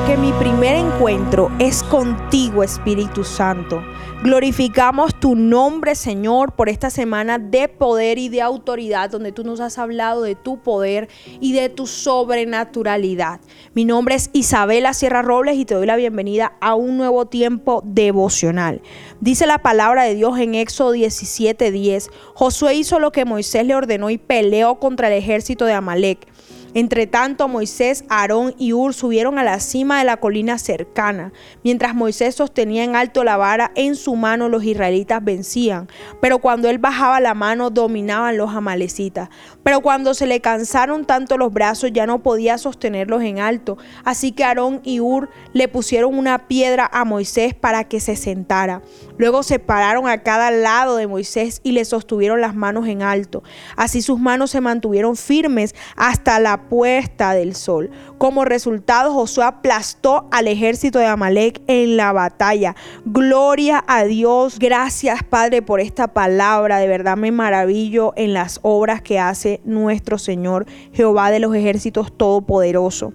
porque mi primer encuentro es contigo, Espíritu Santo. Glorificamos tu nombre, Señor, por esta semana de poder y de autoridad, donde tú nos has hablado de tu poder y de tu sobrenaturalidad. Mi nombre es Isabela Sierra Robles y te doy la bienvenida a un nuevo tiempo devocional. Dice la palabra de Dios en Éxodo 17:10, Josué hizo lo que Moisés le ordenó y peleó contra el ejército de Amalek. Entre tanto, Moisés, Aarón y Ur subieron a la cima de la colina cercana. Mientras Moisés sostenía en alto la vara en su mano, los israelitas vencían. Pero cuando él bajaba la mano, dominaban los amalecitas. Pero cuando se le cansaron tanto los brazos, ya no podía sostenerlos en alto. Así que Aarón y Ur le pusieron una piedra a Moisés para que se sentara. Luego se pararon a cada lado de Moisés y le sostuvieron las manos en alto. Así sus manos se mantuvieron firmes hasta la puesta del sol. Como resultado, Josué aplastó al ejército de Amalek en la batalla. Gloria a Dios. Gracias, Padre, por esta palabra. De verdad me maravillo en las obras que hace nuestro Señor, Jehová de los ejércitos todopoderoso.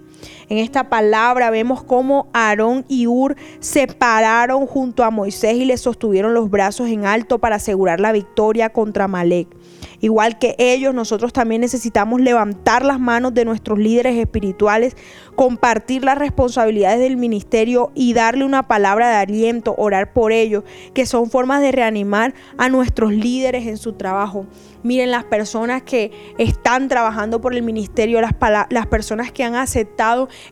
En esta palabra vemos cómo Aarón y Ur se pararon junto a Moisés y le sostuvieron los brazos en alto para asegurar la victoria contra Amalek. Igual que ellos, nosotros también necesitamos levantar las manos de nuestros líderes espirituales, compartir las responsabilidades del ministerio y darle una palabra de aliento, orar por ellos, que son formas de reanimar a nuestros líderes en su trabajo. Miren, las personas que están trabajando por el ministerio, las, las personas que han aceptado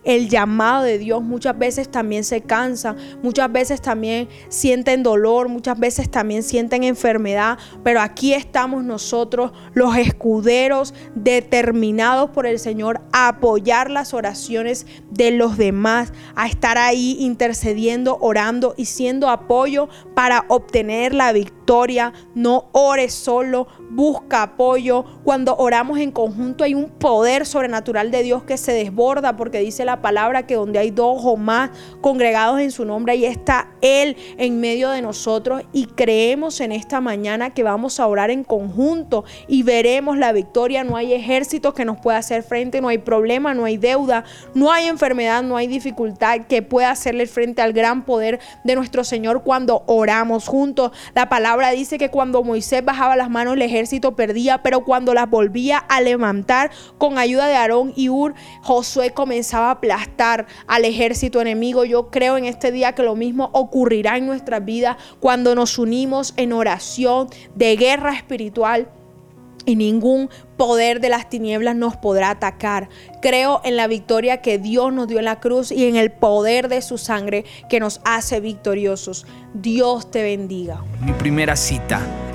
el llamado de Dios, muchas veces también se cansan, muchas veces también sienten dolor, muchas veces también sienten enfermedad, pero aquí estamos nosotros, los escuderos determinados por el Señor a apoyar las oraciones de los demás, a estar ahí intercediendo, orando y siendo apoyo para obtener la victoria. No ores solo, busca apoyo. Cuando oramos en conjunto hay un poder sobrenatural de Dios que se desborda porque dice la palabra que donde hay dos o más congregados en su nombre, ahí está Él en medio de nosotros y creemos en esta mañana que vamos a orar en conjunto y veremos la victoria. No hay ejército que nos pueda hacer frente, no hay problema, no hay deuda, no hay enfermedad, no hay dificultad que pueda hacerle frente al gran poder de nuestro Señor cuando oramos juntos. La palabra dice que cuando Moisés bajaba las manos el ejército perdía, pero cuando las volvía a levantar con ayuda de Aarón y Ur, Josué comenzaba a aplastar al ejército enemigo. Yo creo en este día que lo mismo ocurrirá en nuestras vidas cuando nos unimos en oración de guerra espiritual y ningún poder de las tinieblas nos podrá atacar. Creo en la victoria que Dios nos dio en la cruz y en el poder de su sangre que nos hace victoriosos. Dios te bendiga. Mi primera cita